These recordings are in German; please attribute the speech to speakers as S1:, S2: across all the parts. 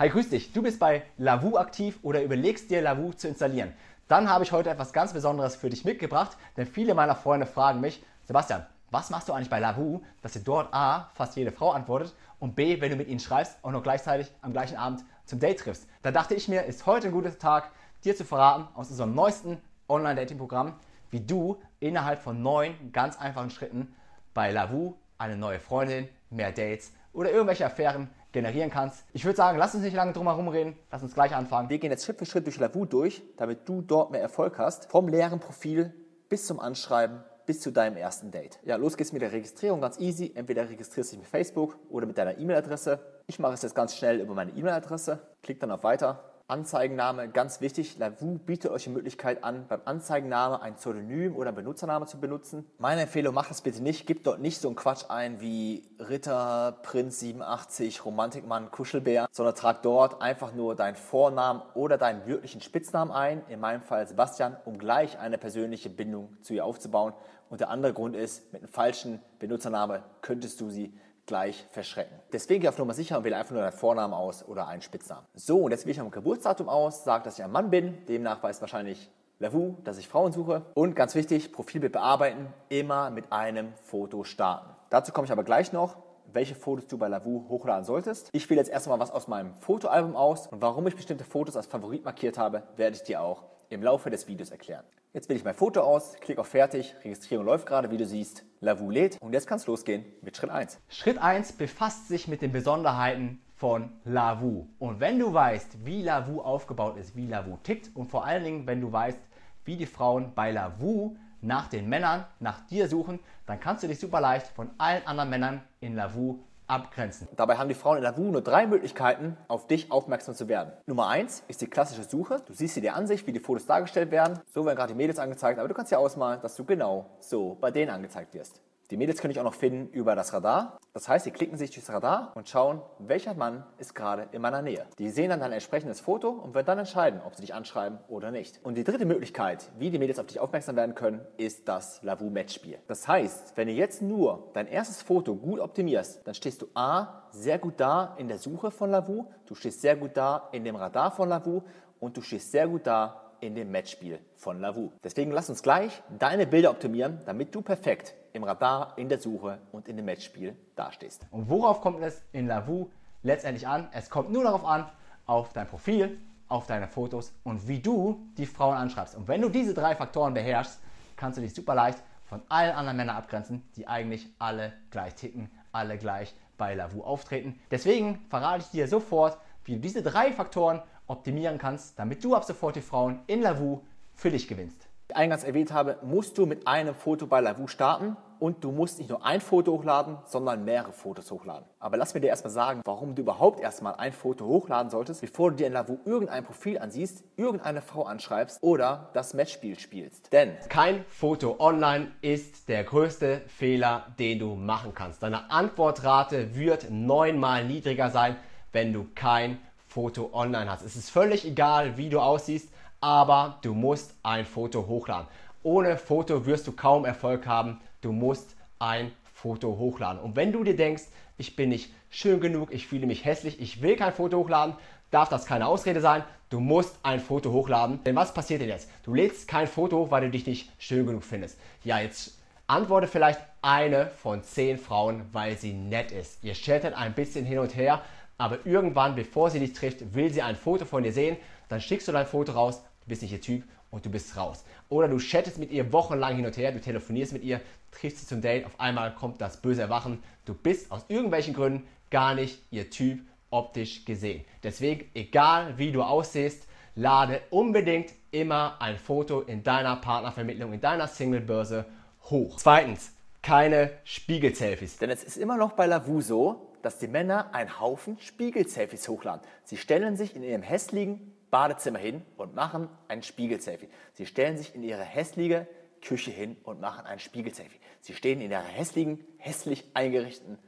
S1: Hi, grüß dich. Du bist bei Lavu aktiv oder überlegst dir Lavu zu installieren. Dann habe ich heute etwas ganz Besonderes für dich mitgebracht, denn viele meiner Freunde fragen mich, Sebastian, was machst du eigentlich bei Lavu, dass dir dort A, fast jede Frau antwortet und B, wenn du mit ihnen schreibst, auch noch gleichzeitig am gleichen Abend zum Date triffst. Da dachte ich mir, ist heute ein guter Tag, dir zu verraten aus unserem neuesten Online-Dating-Programm, wie du innerhalb von neun ganz einfachen Schritten bei Lavu eine neue Freundin, mehr Dates oder irgendwelche Affären generieren kannst. Ich würde sagen, lass uns nicht lange drum herum reden, lass uns gleich anfangen.
S2: Wir gehen jetzt Schritt für Schritt durch Lavu durch, damit du dort mehr Erfolg hast. Vom leeren Profil bis zum Anschreiben, bis zu deinem ersten Date. Ja, los geht's mit der Registrierung, ganz easy. Entweder registrierst du dich mit Facebook oder mit deiner E-Mail-Adresse. Ich mache es jetzt ganz schnell über meine E-Mail-Adresse. Klick dann auf Weiter Anzeigenname, ganz wichtig, Lavu bietet euch die Möglichkeit an, beim Anzeigenname ein Pseudonym oder Benutzername zu benutzen. Meine Empfehlung, macht das bitte nicht, gebt dort nicht so einen Quatsch ein wie Ritter, Prinz 87, Romantikmann, Kuschelbär, sondern trag dort einfach nur deinen Vornamen oder deinen wirklichen Spitznamen ein, in meinem Fall Sebastian, um gleich eine persönliche Bindung zu ihr aufzubauen. Und der andere Grund ist, mit einem falschen Benutzername könntest du sie gleich verschrecken. Deswegen gehe auf Nummer sicher und wähle einfach nur deinen Vornamen aus oder einen Spitznamen. So, und jetzt wähle ich ein Geburtsdatum aus, sage, dass ich ein Mann bin, demnach weiß wahrscheinlich Lavu, dass ich Frauen suche. Und ganz wichtig, Profilbild bearbeiten, immer mit einem Foto starten. Dazu komme ich aber gleich noch, welche Fotos du bei Lavu hochladen solltest. Ich wähle jetzt erstmal was aus meinem Fotoalbum aus und warum ich bestimmte Fotos als Favorit markiert habe, werde ich dir auch im Laufe des Videos erklären. Jetzt wähle ich mein Foto aus, klicke auf Fertig, Registrierung läuft gerade, wie du siehst, Lavu lädt und jetzt kann es losgehen mit Schritt 1.
S1: Schritt 1 befasst sich mit den Besonderheiten von Lavu. Und wenn du weißt, wie Lavu aufgebaut ist, wie Lavu tickt und vor allen Dingen, wenn du weißt, wie die Frauen bei Lavu nach den Männern, nach dir suchen, dann kannst du dich super leicht von allen anderen Männern in Lavu abgrenzen.
S2: Dabei haben die Frauen in Lavu nur drei Möglichkeiten, auf dich aufmerksam zu werden. Nummer eins ist die klassische Suche. Du siehst hier die Ansicht, wie die Fotos dargestellt werden. So werden gerade die Mädels angezeigt, aber du kannst ja ausmalen, dass du genau so bei denen angezeigt wirst. Die Mädels können ich auch noch finden über das Radar. Das heißt, sie klicken sich durchs Radar und schauen, welcher Mann ist gerade in meiner Nähe. Die sehen dann ein entsprechendes Foto und werden dann entscheiden, ob sie dich anschreiben oder nicht. Und die dritte Möglichkeit, wie die Mädels auf dich aufmerksam werden können, ist das Lavu-Match-Spiel. Das heißt, wenn du jetzt nur dein erstes Foto gut optimierst, dann stehst du A, sehr gut da in der Suche von Lavu, du stehst sehr gut da in dem Radar von Lavu und du stehst sehr gut da in dem Matchspiel von Lavu. Deswegen lass uns gleich deine Bilder optimieren, damit du perfekt im Radar, in der Suche und in dem Matchspiel dastehst.
S1: Und worauf kommt es in Lavu letztendlich an? Es kommt nur darauf an, auf dein Profil, auf deine Fotos und wie du die Frauen anschreibst. Und wenn du diese drei Faktoren beherrschst, kannst du dich super leicht von allen anderen Männern abgrenzen, die eigentlich alle gleich ticken, alle gleich bei Lavu auftreten. Deswegen verrate ich dir sofort, wie du diese drei Faktoren optimieren kannst, damit du ab sofort die Frauen in Lavu für dich gewinnst.
S2: Eingangs erwähnt habe, musst du mit einem Foto bei Lavu starten und du musst nicht nur ein Foto hochladen, sondern mehrere Fotos hochladen. Aber lass mir dir erstmal sagen, warum du überhaupt erstmal ein Foto hochladen solltest, bevor du dir in Lavu irgendein Profil ansiehst, irgendeine Frau anschreibst oder das Matchspiel spielst. Denn
S1: kein Foto online ist der größte Fehler, den du machen kannst. Deine Antwortrate wird neunmal niedriger sein, wenn du kein Foto online hast. Es ist völlig egal, wie du aussiehst, aber du musst ein Foto hochladen. Ohne Foto wirst du kaum Erfolg haben. Du musst ein Foto hochladen. Und wenn du dir denkst, ich bin nicht schön genug, ich fühle mich hässlich, ich will kein Foto hochladen, darf das keine Ausrede sein. Du musst ein Foto hochladen. Denn was passiert denn jetzt? Du lädst kein Foto hoch, weil du dich nicht schön genug findest. Ja, jetzt antworte vielleicht eine von zehn Frauen, weil sie nett ist. Ihr chattet ein bisschen hin und her, aber irgendwann, bevor sie dich trifft, will sie ein Foto von dir sehen, dann schickst du dein Foto raus, bist nicht ihr Typ und du bist raus. Oder du chattest mit ihr wochenlang hin und her, du telefonierst mit ihr, triffst sie zum Date, auf einmal kommt das böse Erwachen, du bist aus irgendwelchen Gründen gar nicht ihr Typ optisch gesehen. Deswegen, egal wie du aussiehst, lade unbedingt immer ein Foto in deiner Partnervermittlung, in deiner Singlebörse hoch. Zweitens, keine Spiegel-Selfies.
S2: Denn es ist immer noch bei Lavu so, dass die Männer einen Haufen Spiegel-Selfies hochladen. Sie stellen sich in ihrem hässlichen Badezimmer hin und machen ein Spiegel-Selfie. Sie stellen sich in ihre hässliche Küche hin und machen ein Spiegel-Selfie. Sie stehen in ihrer hässlichen, hässlich eingerichteten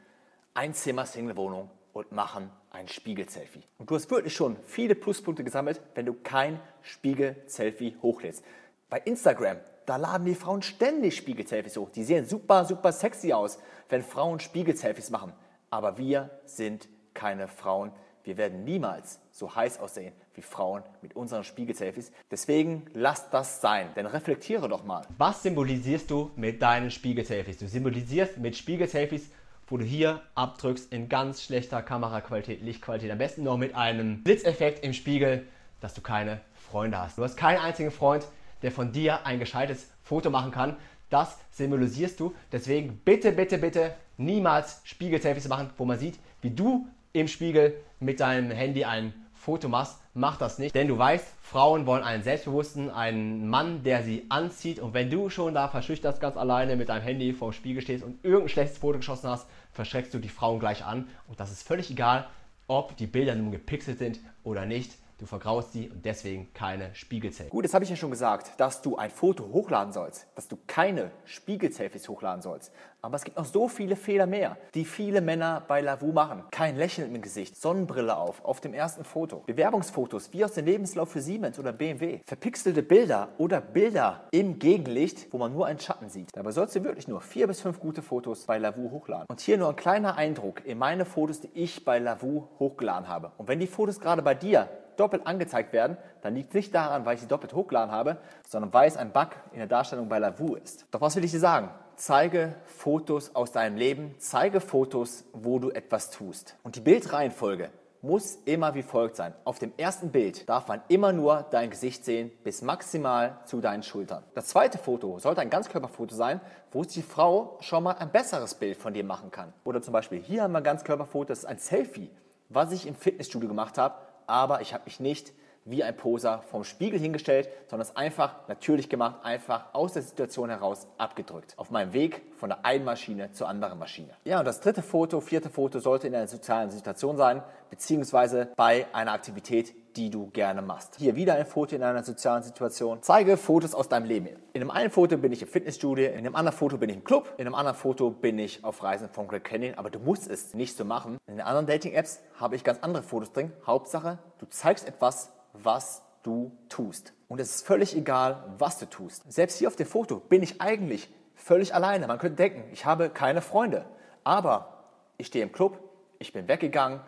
S2: Einzimmer-Single-Wohnung und machen ein Spiegel-Selfie. Und du hast wirklich schon viele Pluspunkte gesammelt, wenn du kein Spiegel-Selfie hochlädst. Bei Instagram, da laden die Frauen ständig Spiegel-Selfies hoch. Die sehen super, super sexy aus, wenn Frauen Spiegel-Selfies machen. Aber wir sind keine Frauen. Wir werden niemals so heiß aussehen wie Frauen mit unseren Spiegel-Selfies. Deswegen lass das sein, denn reflektiere doch mal.
S1: Was symbolisierst du mit deinen Spiegel-Selfies? Du symbolisierst mit Spiegel-Selfies, wo du hier abdrückst in ganz schlechter Kameraqualität, Lichtqualität, am besten noch mit einem Blitzeffekt im Spiegel, dass du keine Freunde hast. Du hast keinen einzigen Freund, der von dir ein gescheites Foto machen kann. Das symbolisierst du. Deswegen bitte, bitte, bitte niemals Spiegel-Selfies machen, wo man sieht, wie du im Spiegel mit deinem Handy ein Foto machst, mach das nicht. Denn du weißt, Frauen wollen einen selbstbewussten, einen Mann, der sie anzieht. Und wenn du schon da verschüchtert ganz alleine mit deinem Handy vor dem Spiegel stehst und irgendein schlechtes Foto geschossen hast, verschreckst du die Frauen gleich an. Und das ist völlig egal, ob die Bilder nun gepixelt sind oder nicht. Du vergraust sie und deswegen keine Spiegelzellen.
S2: Gut, das habe ich ja schon gesagt, dass du ein Foto hochladen sollst, dass du keine Spiegel-Selfies hochladen sollst. Aber es gibt noch so viele Fehler mehr, die viele Männer bei Lavu machen. Kein Lächeln im Gesicht, Sonnenbrille auf, auf dem ersten Foto. Bewerbungsfotos wie aus dem Lebenslauf für Siemens oder BMW. Verpixelte Bilder oder Bilder im Gegenlicht, wo man nur einen Schatten sieht. Dabei sollst du wirklich nur vier bis fünf gute Fotos bei Lavu hochladen. Und hier nur ein kleiner Eindruck in meine Fotos, die ich bei Lavu hochgeladen habe. Und wenn die Fotos gerade bei dir doppelt angezeigt werden, dann liegt es nicht daran, weil ich sie doppelt hochgeladen habe, sondern weil es ein Bug in der Darstellung bei Lavu ist. Doch was will ich dir sagen? Zeige Fotos aus deinem Leben, zeige Fotos, wo du etwas tust. Und die Bildreihenfolge muss immer wie folgt sein. Auf dem ersten Bild darf man immer nur dein Gesicht sehen bis maximal zu deinen Schultern. Das zweite Foto sollte ein Ganzkörperfoto sein, wo die Frau schon mal ein besseres Bild von dir machen kann. Oder zum Beispiel hier haben wir ein Ganzkörperfoto, das ist ein Selfie, was ich im Fitnessstudio gemacht habe aber ich habe mich nicht wie ein Poser vom Spiegel hingestellt, sondern es einfach natürlich gemacht, einfach aus der Situation heraus abgedrückt. Auf meinem Weg von der einen Maschine zur anderen Maschine. Ja, und das dritte Foto, vierte Foto sollte in einer sozialen Situation sein, beziehungsweise bei einer Aktivität, die du gerne machst. Hier wieder ein Foto in einer sozialen Situation. Zeige Fotos aus deinem Leben. In einem einen Foto bin ich im Fitnessstudio, in einem anderen Foto bin ich im Club, in einem anderen Foto bin ich auf Reisen von Greg Canyon, aber du musst es nicht so machen. In den anderen Dating-Apps habe ich ganz andere Fotos drin. Hauptsache, du zeigst etwas, was du tust. Und es ist völlig egal, was du tust. Selbst hier auf dem Foto bin ich eigentlich völlig alleine. Man könnte denken, ich habe keine Freunde. Aber ich stehe im Club, ich bin weggegangen,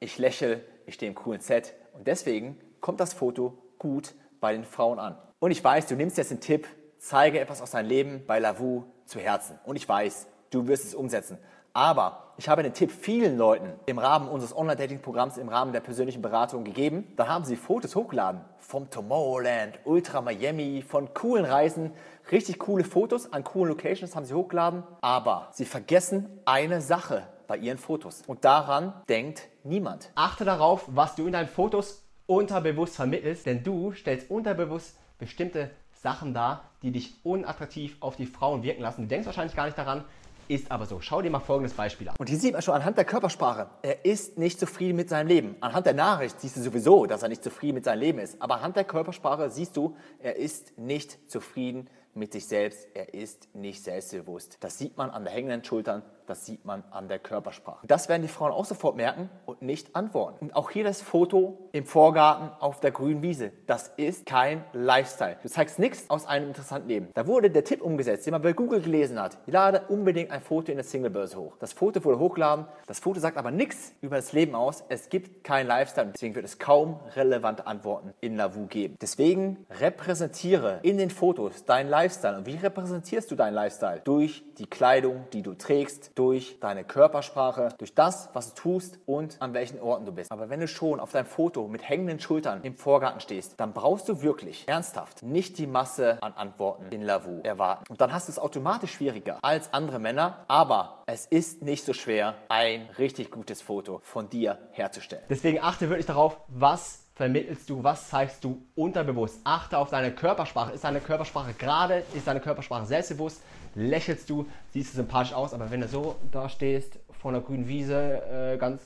S2: ich lächle, ich stehe im coolen Set. Und deswegen kommt das Foto gut bei den Frauen an. Und ich weiß, du nimmst jetzt den Tipp, zeige etwas aus deinem Leben bei Lavu zu Herzen. Und ich weiß, du wirst es umsetzen. Aber ich habe den Tipp vielen Leuten im Rahmen unseres Online-Dating-Programms, im Rahmen der persönlichen Beratung gegeben. Da haben sie Fotos hochgeladen vom Tomorrowland, Ultra Miami, von coolen Reisen, richtig coole Fotos an coolen Locations haben sie hochgeladen. Aber sie vergessen eine Sache bei ihren Fotos. Und daran denkt niemand.
S1: Achte darauf, was du in deinen Fotos unterbewusst vermittelst, denn du stellst unterbewusst bestimmte Sachen dar, die dich unattraktiv auf die Frauen wirken lassen. Du denkst wahrscheinlich gar nicht daran, ist aber so. Schau dir mal folgendes Beispiel an.
S2: Und hier sieht man schon anhand der Körpersprache, er ist nicht zufrieden mit seinem Leben. Anhand der Nachricht siehst du sowieso, dass er nicht zufrieden mit seinem Leben ist. Aber anhand der Körpersprache siehst du, er ist nicht zufrieden mit sich selbst, er ist nicht selbstbewusst. Das sieht man an der hängenden Schultern, das sieht man an der Körpersprache. Das werden die Frauen auch sofort merken und nicht antworten. Und auch hier das Foto im Vorgarten auf der grünen Wiese. Das ist kein Lifestyle. Du zeigst nichts aus einem interessanten Leben. Da wurde der Tipp umgesetzt, den man bei Google gelesen hat. Lade unbedingt ein Foto in der Singlebörse hoch. Das Foto wurde hochgeladen. Das Foto sagt aber nichts über das Leben aus. Es gibt kein Lifestyle. Deswegen wird es kaum relevante Antworten in Lavu geben. Deswegen repräsentiere in den Fotos deinen Lifestyle. Und wie repräsentierst du deinen Lifestyle? Durch die Kleidung, die du trägst, durch deine Körpersprache, durch das, was du tust und an welchen Orten du bist. Aber wenn du schon auf deinem Foto mit hängenden Schultern im Vorgarten stehst, dann brauchst du wirklich ernsthaft nicht die Masse an Antworten in Lavu erwarten. Und dann hast du es automatisch schwieriger als andere Männer, aber es ist nicht so schwer, ein richtig gutes Foto von dir herzustellen.
S1: Deswegen achte wirklich darauf, was vermittelst du, was zeigst du unterbewusst. Achte auf deine Körpersprache. Ist deine Körpersprache gerade? Ist deine Körpersprache selbstbewusst? Lächelst du, siehst du sympathisch aus, aber wenn du so da stehst, vor einer grünen Wiese, äh, ganz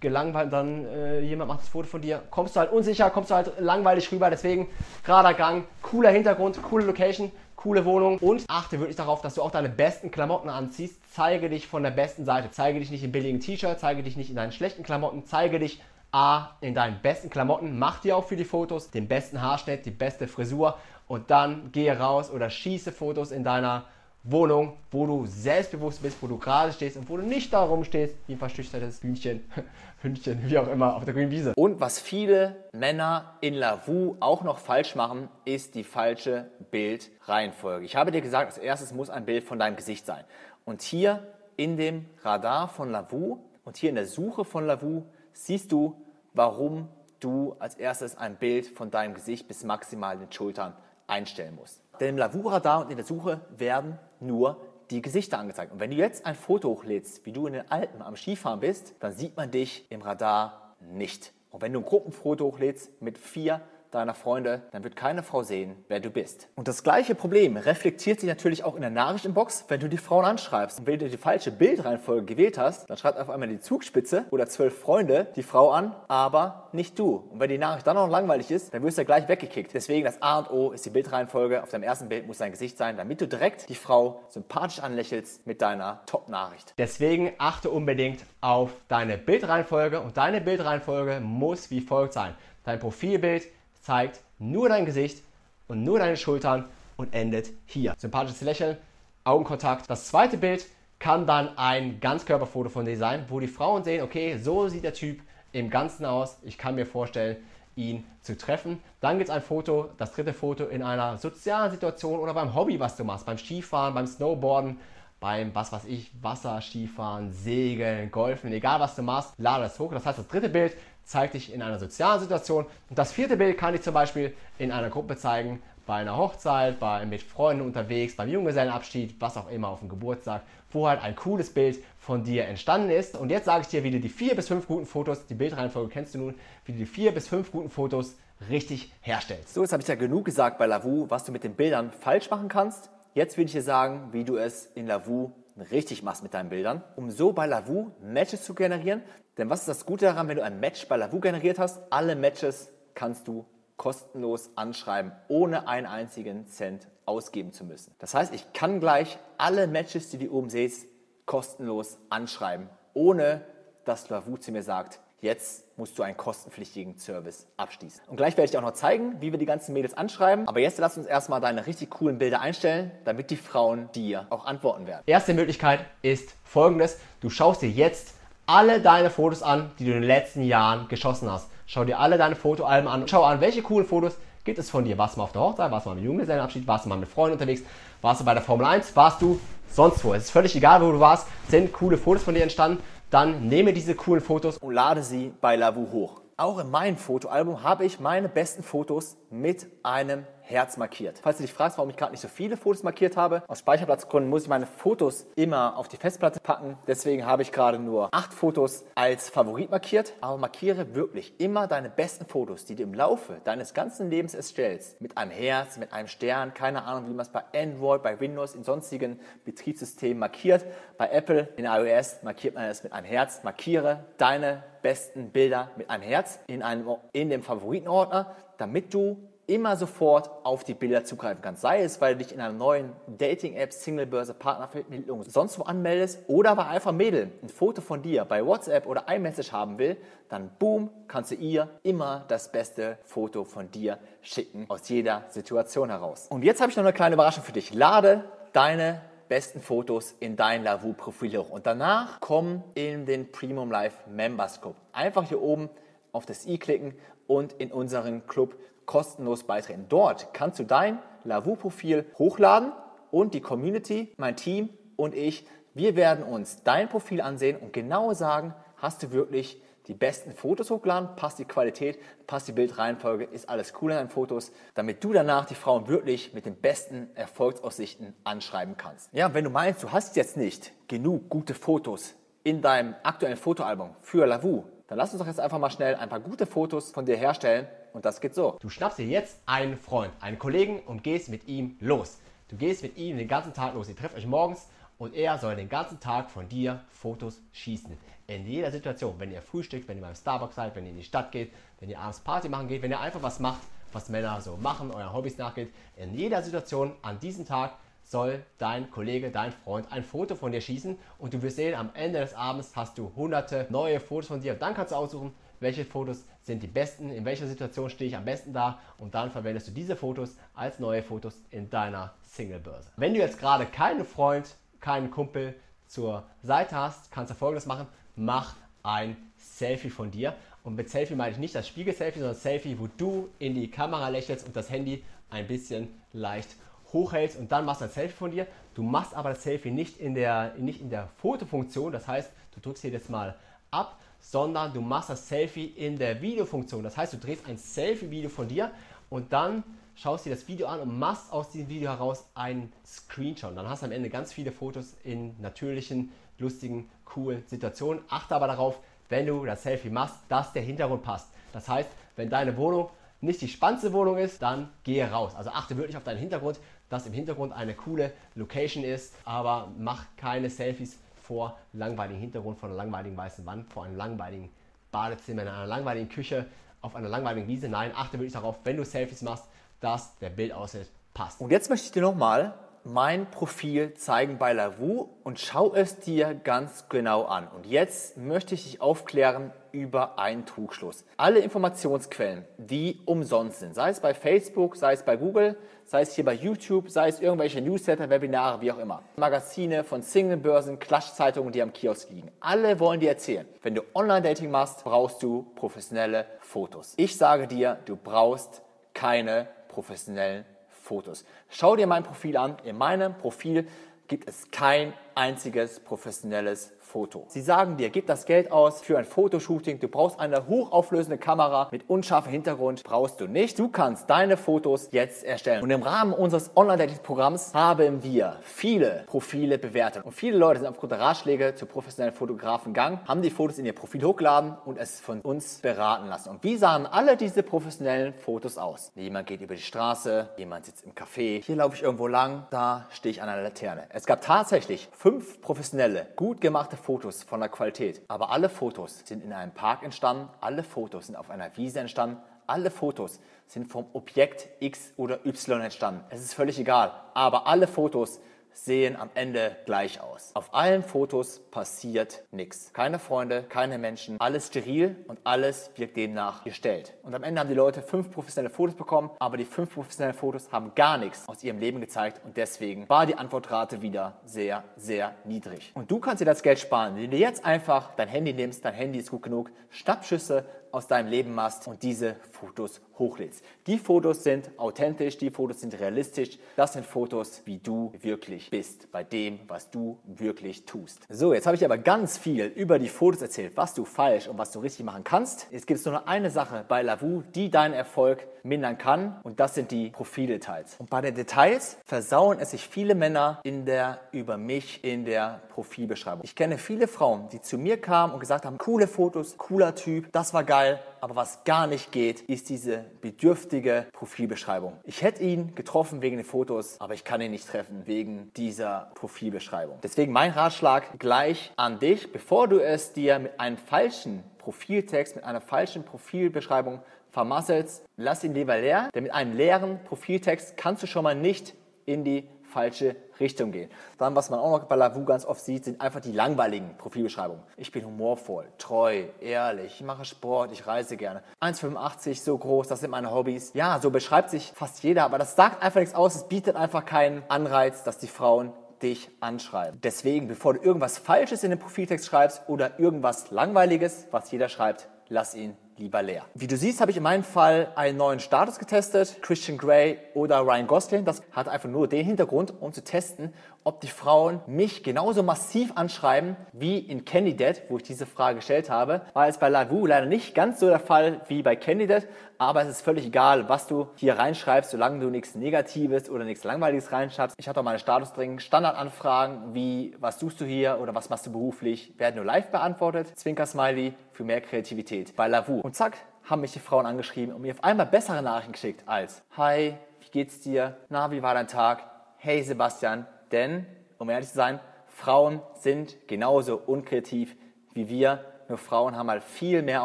S1: gelangweilt, dann äh, jemand macht das Foto von dir, kommst du halt unsicher, kommst du halt langweilig rüber, deswegen gerader Gang, cooler Hintergrund, coole Location, coole Wohnung. Und achte wirklich darauf, dass du auch deine besten Klamotten anziehst, zeige dich von der besten Seite, zeige dich nicht in billigen T-Shirt, zeige dich nicht in deinen schlechten Klamotten, zeige dich A, in deinen besten Klamotten, mach dir auch für die Fotos den besten Haarschnitt, die beste Frisur. Und dann gehe raus oder schieße Fotos in deiner Wohnung, wo du selbstbewusst bist, wo du gerade stehst und wo du nicht da rumstehst wie ein verschüchtertes Hühnchen, Hündchen, wie auch immer, auf der grünen Wiese.
S2: Und was viele Männer in Lavu auch noch falsch machen, ist die falsche Bildreihenfolge. Ich habe dir gesagt, als erstes muss ein Bild von deinem Gesicht sein. Und hier in dem Radar von Lavu und hier in der Suche von Lavu siehst du, warum du als erstes ein Bild von deinem Gesicht bis maximal den Schultern einstellen musst. Denn im Lavura-Radar und in der Suche werden nur die Gesichter angezeigt. Und wenn du jetzt ein Foto hochlädst, wie du in den Alpen am Skifahren bist, dann sieht man dich im Radar nicht. Und wenn du ein Gruppenfoto hochlädst mit vier deiner Freunde, dann wird keine Frau sehen, wer du bist. Und das gleiche Problem reflektiert sich natürlich auch in der Nachrichtenbox, wenn du die Frauen anschreibst. Und wenn du die falsche Bildreihenfolge gewählt hast, dann schreibt auf einmal die Zugspitze oder zwölf Freunde die Frau an, aber nicht du. Und wenn die Nachricht dann noch langweilig ist, dann wirst du ja gleich weggekickt. Deswegen das A und O ist die Bildreihenfolge. Auf deinem ersten Bild muss dein Gesicht sein, damit du direkt die Frau sympathisch anlächelst mit deiner Top-Nachricht.
S1: Deswegen achte unbedingt auf deine Bildreihenfolge und deine Bildreihenfolge muss wie folgt sein. Dein Profilbild zeigt nur dein Gesicht und nur deine Schultern und endet hier. Sympathisches Lächeln, Augenkontakt. Das zweite Bild kann dann ein Ganzkörperfoto von dir sein, wo die Frauen sehen, okay, so sieht der Typ im Ganzen aus. Ich kann mir vorstellen, ihn zu treffen. Dann gibt es ein Foto, das dritte Foto in einer sozialen Situation oder beim Hobby, was du machst, beim Skifahren, beim Snowboarden, beim, was weiß ich, Wasserskifahren, Segeln, Golfen, egal was du machst, lade das hoch. Das heißt, das dritte Bild zeigt dich in einer sozialen Situation. Und das vierte Bild kann ich zum Beispiel in einer Gruppe zeigen, bei einer Hochzeit, bei, mit Freunden unterwegs, beim Junggesellenabschied, was auch immer auf dem Geburtstag, wo halt ein cooles Bild von dir entstanden ist. Und jetzt sage ich dir, wie du die vier bis fünf guten Fotos, die Bildreihenfolge kennst du nun, wie du die vier bis fünf guten Fotos richtig herstellst.
S2: So, jetzt habe ich ja genug gesagt bei Lavu, was du mit den Bildern falsch machen kannst. Jetzt will ich dir sagen, wie du es in Lavu richtig machst mit deinen Bildern, um so bei Lavu Matches zu generieren. Denn was ist das Gute daran, wenn du ein Match bei Lavu generiert hast? Alle Matches kannst du kostenlos anschreiben, ohne einen einzigen Cent ausgeben zu müssen. Das heißt, ich kann gleich alle Matches, die du oben siehst, kostenlos anschreiben, ohne dass Lavu zu mir sagt, Jetzt musst du einen kostenpflichtigen Service abschließen. Und gleich werde ich dir auch noch zeigen, wie wir die ganzen Mädels anschreiben. Aber jetzt lass uns erstmal deine richtig coolen Bilder einstellen, damit die Frauen dir auch antworten werden.
S1: Erste Möglichkeit ist folgendes. Du schaust dir jetzt alle deine Fotos an, die du in den letzten Jahren geschossen hast. Schau dir alle deine Fotoalben an. Schau an, welche coolen Fotos gibt es von dir. Warst du mal auf der Hochzeit? Warst du mal im Junggesellenabschied? Warst du mal mit Freunden unterwegs? Warst du bei der Formel 1? Warst du sonst wo? Es ist völlig egal, wo du warst. Sind coole Fotos von dir entstanden dann nehme diese coolen Fotos
S2: und lade sie bei Lavu hoch. Auch in meinem Fotoalbum habe ich meine besten Fotos mit einem Herz markiert. Falls du dich fragst, warum ich gerade nicht so viele Fotos markiert habe, aus Speicherplatzgründen muss ich meine Fotos immer auf die Festplatte packen. Deswegen habe ich gerade nur acht Fotos als Favorit markiert. Aber markiere wirklich immer deine besten Fotos, die du im Laufe deines ganzen Lebens erstellst. Mit einem Herz, mit einem Stern, keine Ahnung, wie man es bei Android, bei Windows, in sonstigen Betriebssystemen markiert. Bei Apple, in iOS markiert man es mit einem Herz. Markiere deine besten Bilder mit einem Herz in, einem, in dem Favoritenordner, damit du immer sofort auf die Bilder zugreifen kannst. Sei es, weil du dich in einer neuen Dating-App, Single-Börse, Partnervermittlung sonst wo anmeldest oder weil einfach Mädel ein Foto von dir bei WhatsApp oder iMessage haben will, dann boom, kannst du ihr immer das beste Foto von dir schicken aus jeder Situation heraus. Und jetzt habe ich noch eine kleine Überraschung für dich. Lade deine besten Fotos in dein Lavu-Profil hoch und danach komm in den Premium Live Members Club. Einfach hier oben auf das i klicken und in unseren Club kostenlos beitreten. Dort kannst du dein Lavu-Profil hochladen und die Community, mein Team und ich, wir werden uns dein Profil ansehen und genau sagen, hast du wirklich die besten Fotos hochladen, passt die Qualität, passt die Bildreihenfolge, ist alles cool in deinen Fotos, damit du danach die Frauen wirklich mit den besten Erfolgsaussichten anschreiben kannst. Ja, wenn du meinst, du hast jetzt nicht genug gute Fotos in deinem aktuellen Fotoalbum für Lavu, dann lass uns doch jetzt einfach mal schnell ein paar gute Fotos von dir herstellen und das geht so.
S1: Du schnappst dir jetzt einen Freund, einen Kollegen und gehst mit ihm los. Du gehst mit ihm den ganzen Tag los. Ihr trefft euch morgens und er soll den ganzen Tag von dir Fotos schießen. In jeder Situation, wenn ihr frühstückt, wenn ihr beim Starbucks seid, wenn ihr in die Stadt geht, wenn ihr abends Party machen geht, wenn ihr einfach was macht, was Männer so machen, euren Hobbys nachgeht. In jeder Situation an diesem Tag soll dein Kollege, dein Freund ein Foto von dir schießen und du wirst sehen, am Ende des Abends hast du hunderte neue Fotos von dir dann kannst du aussuchen, welche Fotos sind die besten, in welcher Situation stehe ich am besten da und dann verwendest du diese Fotos als neue Fotos in deiner Single-Börse. Wenn du jetzt gerade keinen Freund, keinen Kumpel zur Seite hast, kannst du folgendes machen, mach ein Selfie von dir. Und mit Selfie meine ich nicht das Spiegel-Selfie, sondern Selfie, wo du in die Kamera lächelst und das Handy ein bisschen leicht hochhältst und dann machst du ein Selfie von dir. Du machst aber das Selfie nicht in der, nicht in der Fotofunktion, das heißt, du drückst hier jetzt mal ab, sondern du machst das Selfie in der Videofunktion. Das heißt, du drehst ein Selfie-Video von dir und dann schaust dir das Video an und machst aus diesem Video heraus einen Screenshot. Dann hast du am Ende ganz viele Fotos in natürlichen, lustigen, coolen Situationen. Achte aber darauf, wenn du das Selfie machst, dass der Hintergrund passt. Das heißt, wenn deine Wohnung nicht die spannendste Wohnung ist, dann gehe raus. Also achte wirklich auf deinen Hintergrund, dass im Hintergrund eine coole Location ist, aber mach keine Selfies vor langweiligen Hintergrund, vor einer langweiligen weißen Wand, vor einem langweiligen Badezimmer, in einer langweiligen Küche, auf einer langweiligen Wiese. Nein, achte wirklich darauf, wenn du Selfies machst, dass der Bildausschnitt passt.
S2: Und jetzt möchte ich dir nochmal mein Profil zeigen bei Lavu und schau es dir ganz genau an. Und jetzt möchte ich dich aufklären über einen Trugschluss. Alle Informationsquellen, die umsonst sind, sei es bei Facebook, sei es bei Google, sei es hier bei YouTube, sei es irgendwelche Newsletter, Webinare, wie auch immer. Magazine von Singlebörsen, Klatschzeitungen, die am Kiosk liegen. Alle wollen dir erzählen, wenn du Online-Dating machst, brauchst du professionelle Fotos. Ich sage dir, du brauchst keine professionellen Fotos. Schau dir mein Profil an. In meinem Profil gibt es kein einziges professionelles Foto. Sie sagen dir, gib das Geld aus für ein Fotoshooting. Du brauchst eine hochauflösende Kamera mit unscharfem Hintergrund. Brauchst du nicht. Du kannst deine Fotos jetzt erstellen. Und im Rahmen unseres Online-Dating-Programms haben wir viele Profile bewertet. Und viele Leute sind aufgrund der Ratschläge zu professionellen Fotografen gegangen, haben die Fotos in ihr Profil hochgeladen und es von uns beraten lassen. Und wie sahen alle diese professionellen Fotos aus? Jemand geht über die Straße, jemand sitzt im Café, hier laufe ich irgendwo lang, da stehe ich an einer Laterne. Es gab tatsächlich fünf professionelle, gut gemachte Fotos von der Qualität. Aber alle Fotos sind in einem Park entstanden, alle Fotos sind auf einer Wiese entstanden, alle Fotos sind vom Objekt X oder Y entstanden. Es ist völlig egal, aber alle Fotos sehen am Ende gleich aus. Auf allen Fotos passiert nichts. Keine Freunde, keine Menschen, alles steril und alles wirkt demnach gestellt. Und am Ende haben die Leute fünf professionelle Fotos bekommen, aber die fünf professionellen Fotos haben gar nichts aus ihrem Leben gezeigt und deswegen war die Antwortrate wieder sehr, sehr niedrig. Und du kannst dir das Geld sparen, wenn du jetzt einfach dein Handy nimmst, dein Handy ist gut genug, Schnappschüsse aus deinem Leben machst und diese Fotos hochlädst. Die Fotos sind authentisch, die Fotos sind realistisch. Das sind Fotos, wie du wirklich bist, bei dem, was du wirklich tust. So, jetzt habe ich aber ganz viel über die Fotos erzählt, was du falsch und was du richtig machen kannst. Jetzt gibt es nur noch eine Sache bei Lavu, die deinen Erfolg mindern kann und das sind die Profildetails. Und bei den Details versauen es sich viele Männer in der über mich in der Profilbeschreibung. Ich kenne viele Frauen, die zu mir kamen und gesagt haben, coole Fotos, cooler Typ, das war geil, aber was gar nicht geht, ist diese bedürftige Profilbeschreibung. Ich hätte ihn getroffen wegen den Fotos, aber ich kann ihn nicht treffen wegen dieser Profilbeschreibung. Deswegen mein Ratschlag gleich an dich, bevor du es dir mit einem falschen Profiltext, mit einer falschen Profilbeschreibung vermasselst, lass ihn lieber leer, denn mit einem leeren Profiltext kannst du schon mal nicht in die falsche Richtung gehen. Dann, was man auch noch bei Lavu ganz oft sieht, sind einfach die langweiligen Profilbeschreibungen. Ich bin humorvoll, treu, ehrlich, ich mache Sport, ich reise gerne. 1,85 so groß, das sind meine Hobbys. Ja, so beschreibt sich fast jeder, aber das sagt einfach nichts aus. Es bietet einfach keinen Anreiz, dass die Frauen dich anschreiben. Deswegen, bevor du irgendwas Falsches in den Profiltext schreibst oder irgendwas Langweiliges, was jeder schreibt, lass ihn lieber leer. Wie du siehst, habe ich in meinem Fall einen neuen Status getestet, Christian Grey oder Ryan Gosling. Das hat einfach nur den Hintergrund, um zu testen, ob die Frauen mich genauso massiv anschreiben wie in Candidate, wo ich diese Frage gestellt habe. War es bei Lavu leider nicht ganz so der Fall wie bei Candidate, aber es ist völlig egal, was du hier reinschreibst, solange du nichts Negatives oder nichts Langweiliges reinschreibst. Ich hatte auch meine Status drin, Standardanfragen wie, was suchst du hier oder was machst du beruflich, werden nur live beantwortet. Zwinker-Smiley für mehr Kreativität bei Lavu. Und zack, haben mich die Frauen angeschrieben und mir auf einmal bessere Nachrichten geschickt als Hi, wie geht's dir? Na, wie war dein Tag? Hey Sebastian, denn, um ehrlich zu sein, Frauen sind genauso unkreativ wie wir, nur Frauen haben halt viel mehr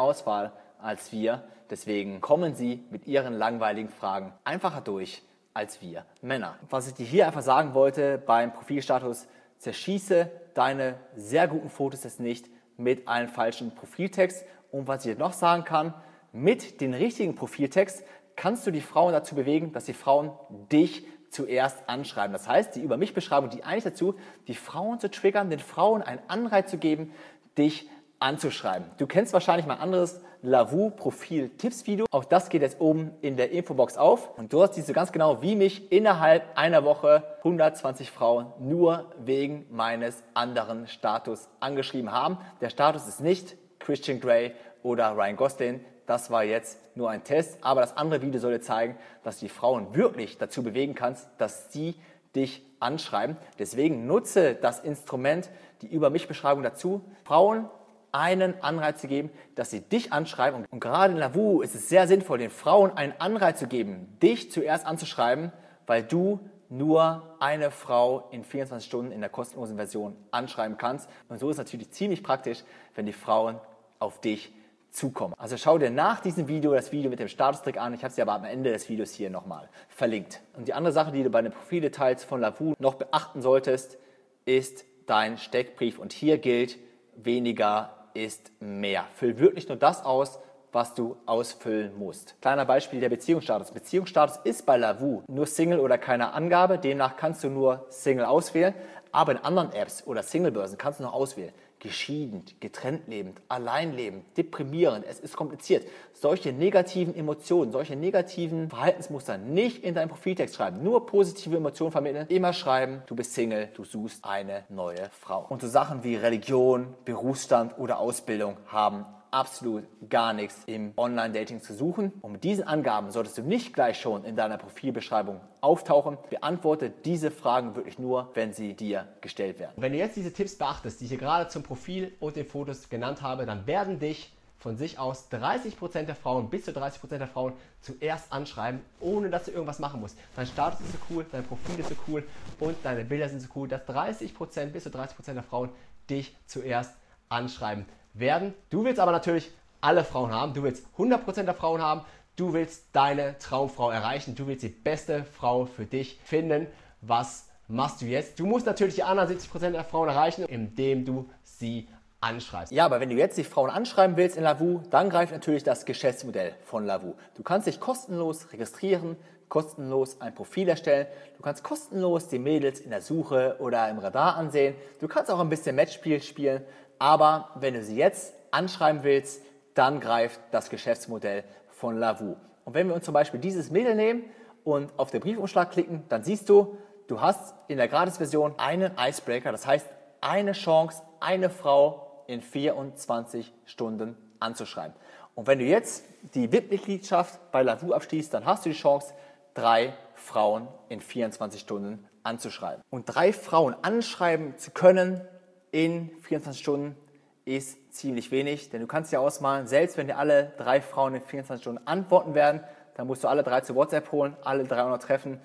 S2: Auswahl als wir. Deswegen kommen sie mit ihren langweiligen Fragen einfacher durch als wir Männer. Was ich dir hier einfach sagen wollte beim Profilstatus, zerschieße deine sehr guten Fotos jetzt nicht mit einem falschen Profiltext. Und was ich dir noch sagen kann, mit dem richtigen Profiltext kannst du die Frauen dazu bewegen, dass die Frauen dich zuerst anschreiben. Das heißt, die Über mich Beschreibung die eigentlich dazu, die Frauen zu triggern, den Frauen einen Anreiz zu geben, dich anzuschreiben. Du kennst wahrscheinlich mein anderes Lavu Profil Tipps Video. Auch das geht jetzt oben in der Infobox auf. Und dort siehst du ganz genau, wie mich innerhalb einer Woche 120 Frauen nur wegen meines anderen Status angeschrieben haben. Der Status ist nicht Christian Grey oder Ryan Gosling. Das war jetzt nur ein Test. Aber das andere Video soll dir zeigen, dass du die Frauen wirklich dazu bewegen kannst, dass sie dich anschreiben. Deswegen nutze das Instrument, die Über mich Beschreibung dazu. Frauen einen Anreiz zu geben, dass sie dich anschreiben. Und gerade in Lavu ist es sehr sinnvoll, den Frauen einen Anreiz zu geben, dich zuerst anzuschreiben, weil du nur eine Frau in 24 Stunden in der kostenlosen Version anschreiben kannst. Und so ist es natürlich ziemlich praktisch, wenn die Frauen auf dich zukommen. Also schau dir nach diesem Video das Video mit dem Statustrick an. Ich habe es dir aber am Ende des Videos hier nochmal verlinkt. Und die andere Sache, die du bei den Profildetails von Lavu noch beachten solltest, ist dein Steckbrief. Und hier gilt, weniger ist mehr. Füll wirklich nur das aus, was du ausfüllen musst. Kleiner Beispiel der Beziehungsstatus. Beziehungsstatus ist bei Lavu nur Single oder keine Angabe, demnach kannst du nur Single auswählen, aber in anderen Apps oder Singlebörsen kannst du noch auswählen. Geschieden, getrennt lebend, allein lebend, deprimierend, es ist kompliziert. Solche negativen Emotionen, solche negativen Verhaltensmuster nicht in deinen Profiltext schreiben, nur positive Emotionen vermitteln. Immer schreiben, du bist Single, du suchst eine neue Frau. Und so Sachen wie Religion, Berufsstand oder Ausbildung haben absolut gar nichts im Online-Dating zu suchen. Und mit diesen Angaben solltest du nicht gleich schon in deiner Profilbeschreibung auftauchen. Beantworte diese Fragen wirklich nur, wenn sie dir gestellt werden.
S1: Wenn du jetzt diese Tipps beachtest, die ich hier gerade zum Profil und den Fotos genannt habe, dann werden dich von sich aus 30% der Frauen, bis zu 30% der Frauen zuerst anschreiben, ohne dass du irgendwas machen musst. Dein Status ist so cool, dein Profil ist so cool und deine Bilder sind so cool, dass 30% bis zu 30% der Frauen dich zuerst anschreiben werden. Du willst aber natürlich alle Frauen haben. Du willst 100% der Frauen haben. Du willst deine Traumfrau erreichen. Du willst die beste Frau für dich finden. Was machst du jetzt? Du musst natürlich die anderen 70% der Frauen erreichen, indem du sie anschreibst.
S2: Ja, aber wenn du jetzt die Frauen anschreiben willst in Lavu, dann greift natürlich das Geschäftsmodell von Lavu. Du kannst dich kostenlos registrieren, kostenlos ein Profil erstellen. Du kannst kostenlos die Mädels in der Suche oder im Radar ansehen. Du kannst auch ein bisschen Matchspiel spielen. Aber wenn du sie jetzt anschreiben willst, dann greift das Geschäftsmodell von Lavu. Und wenn wir uns zum Beispiel dieses Mädel nehmen und auf den Briefumschlag klicken, dann siehst du, du hast in der Gratis-Version einen Icebreaker, das heißt eine Chance, eine Frau in 24 Stunden anzuschreiben. Und wenn du jetzt die VIP-Mitgliedschaft bei Lavu abschließt, dann hast du die Chance, drei Frauen in 24 Stunden anzuschreiben. Und drei Frauen anschreiben zu können, in 24 Stunden ist ziemlich wenig, denn du kannst dir ausmalen, selbst wenn dir alle drei Frauen in 24 Stunden antworten werden, dann musst du alle drei zu WhatsApp holen, alle 300 treffen.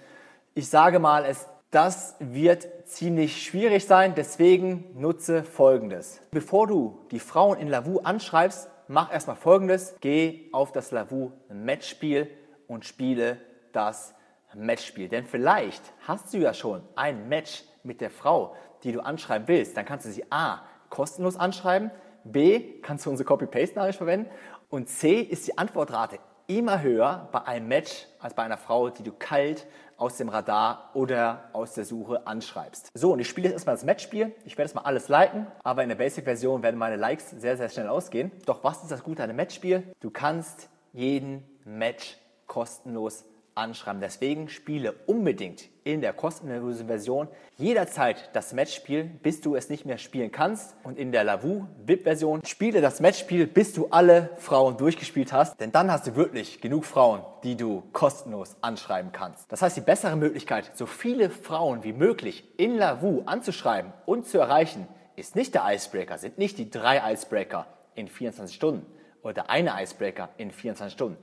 S2: Ich sage mal, es, das wird ziemlich schwierig sein, deswegen nutze Folgendes. Bevor du die Frauen in Lavu anschreibst, mach erstmal Folgendes. Geh auf das Lavu Matchspiel und spiele das Matchspiel. Denn vielleicht hast du ja schon ein Match mit der Frau, die du anschreiben willst, dann kannst du sie A kostenlos anschreiben, B kannst du unsere Copy-Paste-Nachricht verwenden und C ist die Antwortrate immer höher bei einem Match als bei einer Frau, die du kalt aus dem Radar oder aus der Suche anschreibst. So, und ich spiele jetzt erstmal das Matchspiel. Ich werde jetzt mal alles liken, aber in der Basic-Version werden meine Likes sehr, sehr schnell ausgehen. Doch was ist das Gute an einem Matchspiel? Du kannst jeden Match kostenlos anschreiben. Deswegen spiele unbedingt in der kostenlosen Version jederzeit das Matchspiel, bis du es nicht mehr spielen kannst. Und in der Lavu VIP-Version spiele das Matchspiel, bis du alle Frauen durchgespielt hast. Denn dann hast du wirklich genug Frauen, die du kostenlos anschreiben kannst. Das heißt, die bessere Möglichkeit, so viele Frauen wie möglich in Lavu anzuschreiben und zu erreichen, ist nicht der Icebreaker, sind nicht die drei Icebreaker in 24 Stunden oder eine Icebreaker in 24 Stunden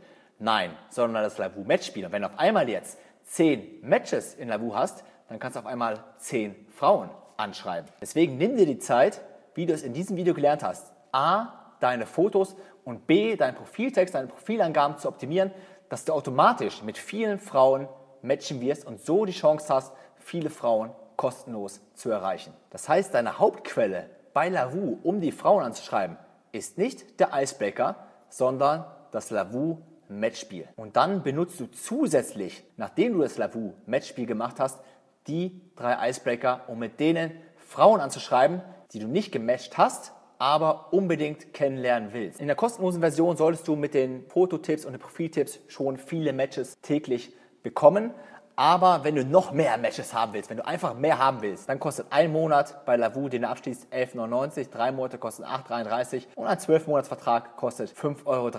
S2: Nein, sondern das Lavu-Matchspiel. Und wenn du auf einmal jetzt zehn Matches in Lavu hast, dann kannst du auf einmal zehn Frauen anschreiben. Deswegen nimm dir die Zeit, wie du es in diesem Video gelernt hast. A, deine Fotos und B, deinen Profiltext, deine Profilangaben zu optimieren, dass du automatisch mit vielen Frauen matchen wirst und so die Chance hast, viele Frauen kostenlos zu erreichen. Das heißt, deine Hauptquelle bei Lavu, um die Frauen anzuschreiben, ist nicht der Icebreaker, sondern das Lavu Matchspiel. Und dann benutzt du zusätzlich, nachdem du das Lavu Matchspiel gemacht hast, die drei Icebreaker, um mit denen Frauen anzuschreiben, die du nicht gematcht hast, aber unbedingt kennenlernen willst. In der kostenlosen Version solltest du mit den Fototipps und den Profiltipps schon viele Matches täglich bekommen. Aber wenn du noch mehr Matches haben willst, wenn du einfach mehr haben willst, dann kostet ein Monat bei Lavu, den du abschließt, 11,99. Drei Monate kosten 8,33 und ein 12-Monats-Vertrag kostet 5,83 Euro.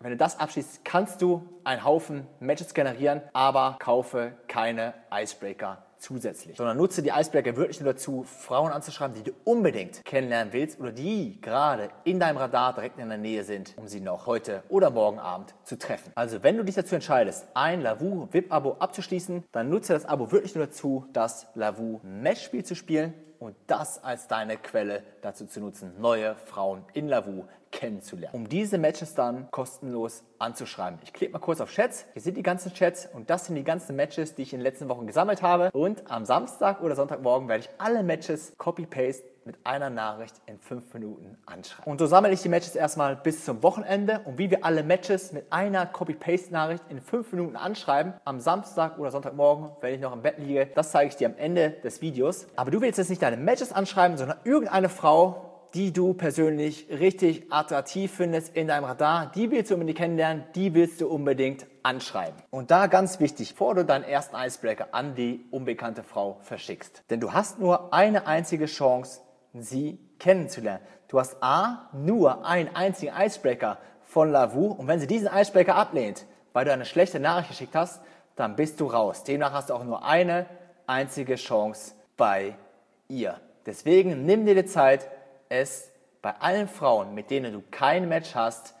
S2: Wenn du das abschließt, kannst du einen Haufen Matches generieren, aber kaufe keine Icebreaker zusätzlich, sondern nutze die Icebreaker wirklich nur dazu, Frauen anzuschreiben, die du unbedingt kennenlernen willst oder die gerade in deinem Radar direkt in der Nähe sind, um sie noch heute oder morgen Abend zu treffen. Also wenn du dich dazu entscheidest, ein Lavu VIP-Abo abzuschließen, dann nutze das Abo wirklich nur dazu, das Lavu Mesh-Spiel zu spielen und das als deine Quelle dazu zu nutzen, neue Frauen in Lavu kennenzulernen. Um diese Matches dann kostenlos anzuschreiben. Ich klicke mal kurz auf Chats. Hier sind die ganzen Chats und das sind die ganzen Matches, die ich in den letzten Wochen gesammelt habe. Und am Samstag oder Sonntagmorgen werde ich alle Matches copy-paste mit einer Nachricht in fünf Minuten anschreiben. Und so sammle ich die Matches erstmal bis zum Wochenende und wie wir alle Matches mit einer Copy-Paste-Nachricht in fünf Minuten anschreiben, am Samstag oder Sonntagmorgen, wenn ich noch im Bett liege, das zeige ich dir am Ende des Videos. Aber du willst jetzt nicht deine Matches anschreiben, sondern irgendeine Frau, die du persönlich richtig attraktiv findest in deinem Radar, die willst du unbedingt kennenlernen, die willst du unbedingt anschreiben. Und da ganz wichtig, bevor du deinen ersten Icebreaker an die unbekannte Frau verschickst. Denn du hast nur eine einzige Chance, sie kennenzulernen. Du hast A, nur einen einzigen Icebreaker von Lavu und wenn sie diesen Icebreaker ablehnt, weil du eine schlechte Nachricht geschickt hast, dann bist du raus. Demnach hast du auch nur eine einzige Chance bei ihr. Deswegen nimm dir die Zeit, es bei allen Frauen, mit denen du kein Match hast,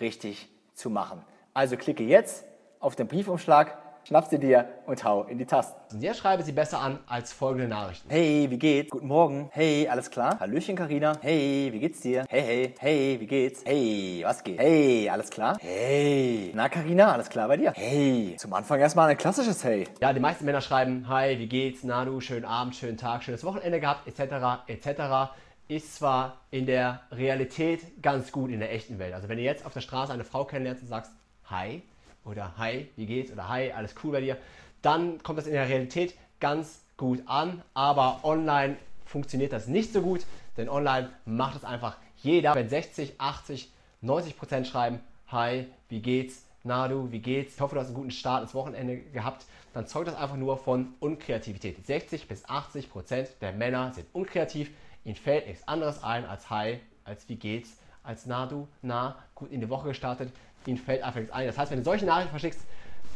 S2: richtig zu machen. Also klicke jetzt auf den Briefumschlag, schnapp sie dir und hau in die Tasten.
S1: Und jetzt schreibe sie besser an als folgende Nachrichten.
S2: Hey, wie geht's? Guten Morgen. Hey, alles klar? Hallöchen, Karina. Hey, wie geht's dir? Hey, hey, hey, wie geht's? Hey, was geht? Hey, alles klar? Hey. Na, Karina, alles klar bei dir? Hey. Zum Anfang erstmal ein klassisches Hey.
S1: Ja, die meisten Männer schreiben, hi, wie geht's? Na du, schönen Abend, schönen Tag, schönes Wochenende gehabt, etc., etc ist zwar in der Realität ganz gut in der echten Welt. Also wenn du jetzt auf der Straße eine Frau kennenlernst und sagst, hi oder hi, wie geht's oder hi, alles cool bei dir, dann kommt das in der Realität ganz gut an, aber online funktioniert das nicht so gut, denn online macht es einfach jeder. Wenn 60, 80, 90 Prozent schreiben, hi, wie geht's, na du, wie geht's, ich hoffe, du hast einen guten Start ins Wochenende gehabt, dann zeugt das einfach nur von Unkreativität. 60 bis 80 Prozent der Männer sind unkreativ, Ihnen fällt nichts anderes ein als Hi, als wie geht's, als na du, na, gut in die Woche gestartet. Ihnen fällt einfach nichts ein. Das heißt, wenn du solche Nachrichten verschickst,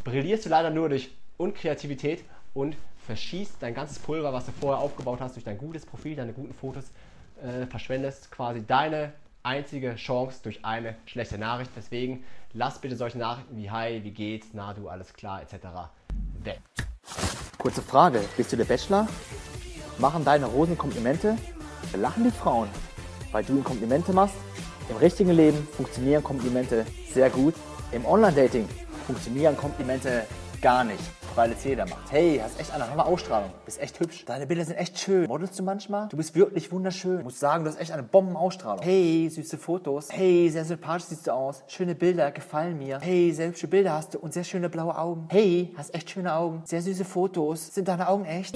S1: brillierst du leider nur durch Unkreativität und verschießt dein ganzes Pulver, was du vorher aufgebaut hast, durch dein gutes Profil, deine guten Fotos, äh, verschwendest quasi deine einzige Chance durch eine schlechte Nachricht. Deswegen lass bitte solche Nachrichten wie Hi, wie geht's, na du, alles klar, etc. weg.
S2: Kurze Frage, bist du der Bachelor? Machen deine Rosen Komplimente? Lachen die Frauen, weil du ihnen Komplimente machst. Im richtigen Leben funktionieren Komplimente sehr gut. Im Online-Dating funktionieren Komplimente gar nicht, weil es jeder macht. Hey, hast echt eine tolle Ausstrahlung, bist echt hübsch. Deine Bilder sind echt schön. Modelst du manchmal? Du bist wirklich wunderschön. Ich muss sagen, du hast echt eine Bombenausstrahlung. Hey, süße Fotos. Hey, sehr sympathisch siehst du aus. Schöne Bilder, gefallen mir. Hey, sehr hübsche Bilder hast du und sehr schöne blaue Augen. Hey, hast echt schöne Augen. Sehr süße Fotos. Sind deine Augen echt?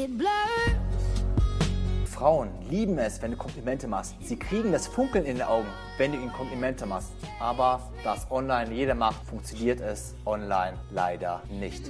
S2: Frauen lieben es, wenn du Komplimente machst. Sie kriegen das Funkeln in den Augen, wenn du ihnen Komplimente machst. Aber da es online jeder macht, funktioniert es online leider nicht.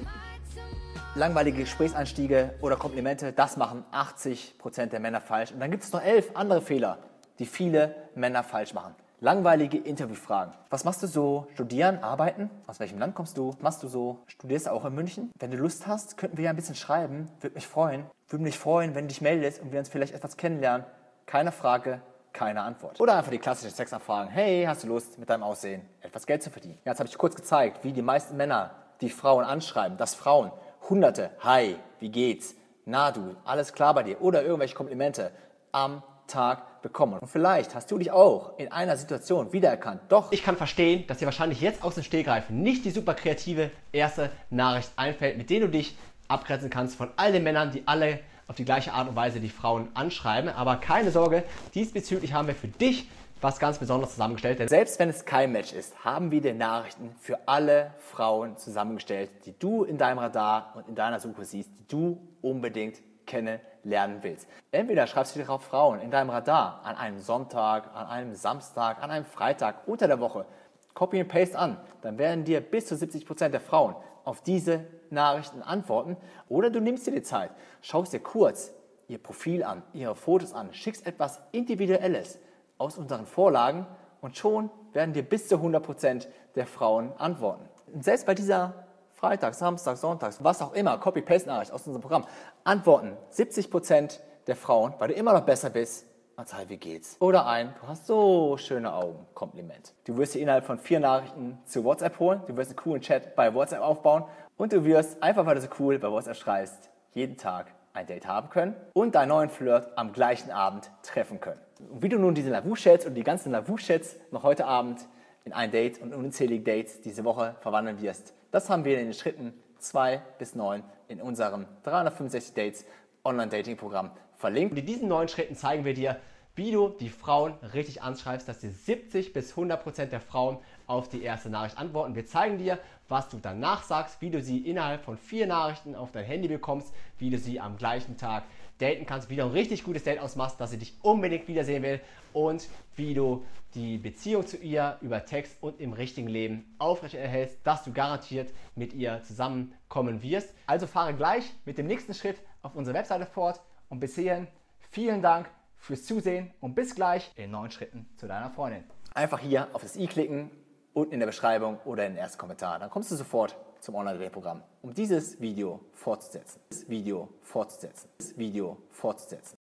S2: Langweilige Gesprächseinstiege oder Komplimente, das machen 80% der Männer falsch. Und dann gibt es noch elf andere Fehler, die viele Männer falsch machen. Langweilige Interviewfragen. Was machst du so? Studieren, arbeiten? Aus welchem Land kommst du? Machst du so? Studierst du auch in München? Wenn du Lust hast, könnten wir ja ein bisschen schreiben. Würde mich freuen. Würde mich freuen, wenn du dich meldest und wir uns vielleicht etwas kennenlernen. Keine Frage, keine Antwort. Oder einfach die klassischen Sexanfragen. Hey, hast du Lust, mit deinem Aussehen etwas Geld zu verdienen? Ja, jetzt habe ich kurz gezeigt, wie die meisten Männer die Frauen anschreiben, dass Frauen hunderte, hi, wie geht's, na du, alles klar bei dir oder irgendwelche Komplimente am Tag bekommen. Und vielleicht hast du dich auch in einer Situation wiedererkannt. Doch.
S1: Ich kann verstehen, dass dir wahrscheinlich jetzt aus dem Stegreifen nicht die super kreative erste Nachricht einfällt, mit der du dich abgrenzen kannst von all den Männern, die alle auf die gleiche Art und Weise die Frauen anschreiben. Aber keine Sorge, diesbezüglich haben wir für dich was ganz Besonderes zusammengestellt.
S2: Denn selbst wenn es kein Match ist, haben wir dir Nachrichten für alle Frauen zusammengestellt, die du in deinem Radar und in deiner Suche siehst, die du unbedingt kennenlernen willst. Entweder schreibst du dir auf Frauen in deinem Radar an einem Sonntag, an einem Samstag, an einem Freitag, unter der Woche. Copy and Paste an. Dann werden dir bis zu 70 Prozent der Frauen auf diese Nachrichten antworten. Oder du nimmst dir die Zeit, schaust dir kurz ihr Profil an, ihre Fotos an, schickst etwas Individuelles aus unseren Vorlagen und schon werden dir bis zu 100% der Frauen antworten. Und selbst bei dieser Freitag, Samstag, Sonntag, was auch immer, Copy-Paste-Nachricht aus unserem Programm, antworten 70% der Frauen, weil du immer noch besser bist, hey, wie geht's? Oder ein, du hast so schöne Augen, Kompliment. Du wirst dir innerhalb von vier Nachrichten zu WhatsApp holen, du wirst einen coolen Chat bei WhatsApp aufbauen und du wirst, einfach weil du so cool bei WhatsApp schreibst, jeden Tag ein Date haben können und deinen neuen Flirt am gleichen Abend treffen können. Und wie du nun diese Lavu-Chats und die ganzen Lavu-Chats noch heute Abend in ein Date und unzählige Dates diese Woche verwandeln wirst, das haben wir in den Schritten 2 bis 9 in unserem 365 Dates Online-Dating-Programm verlinkt.
S1: Und in diesen neun Schritten zeigen wir dir, wie du die Frauen richtig anschreibst, dass dir 70 bis 100 Prozent der Frauen auf die erste Nachricht antworten. Wir zeigen dir, was du danach sagst, wie du sie innerhalb von vier Nachrichten auf dein Handy bekommst, wie du sie am gleichen Tag daten kannst, wie du ein richtig gutes Date ausmachst, dass sie dich unbedingt wiedersehen will und wie du die Beziehung zu ihr über Text und im richtigen Leben aufrecht erhältst, dass du garantiert mit ihr zusammenkommen wirst. Also fahre gleich mit dem nächsten Schritt auf unsere Webseite fort und bis hierhin vielen Dank fürs Zusehen und bis gleich in neun Schritten zu deiner Freundin.
S2: Einfach hier auf das i klicken unten in der Beschreibung oder in den ersten Kommentar. Dann kommst du sofort zum Online-Programm, um dieses Video fortzusetzen. Das Video fortzusetzen. Das Video fortzusetzen.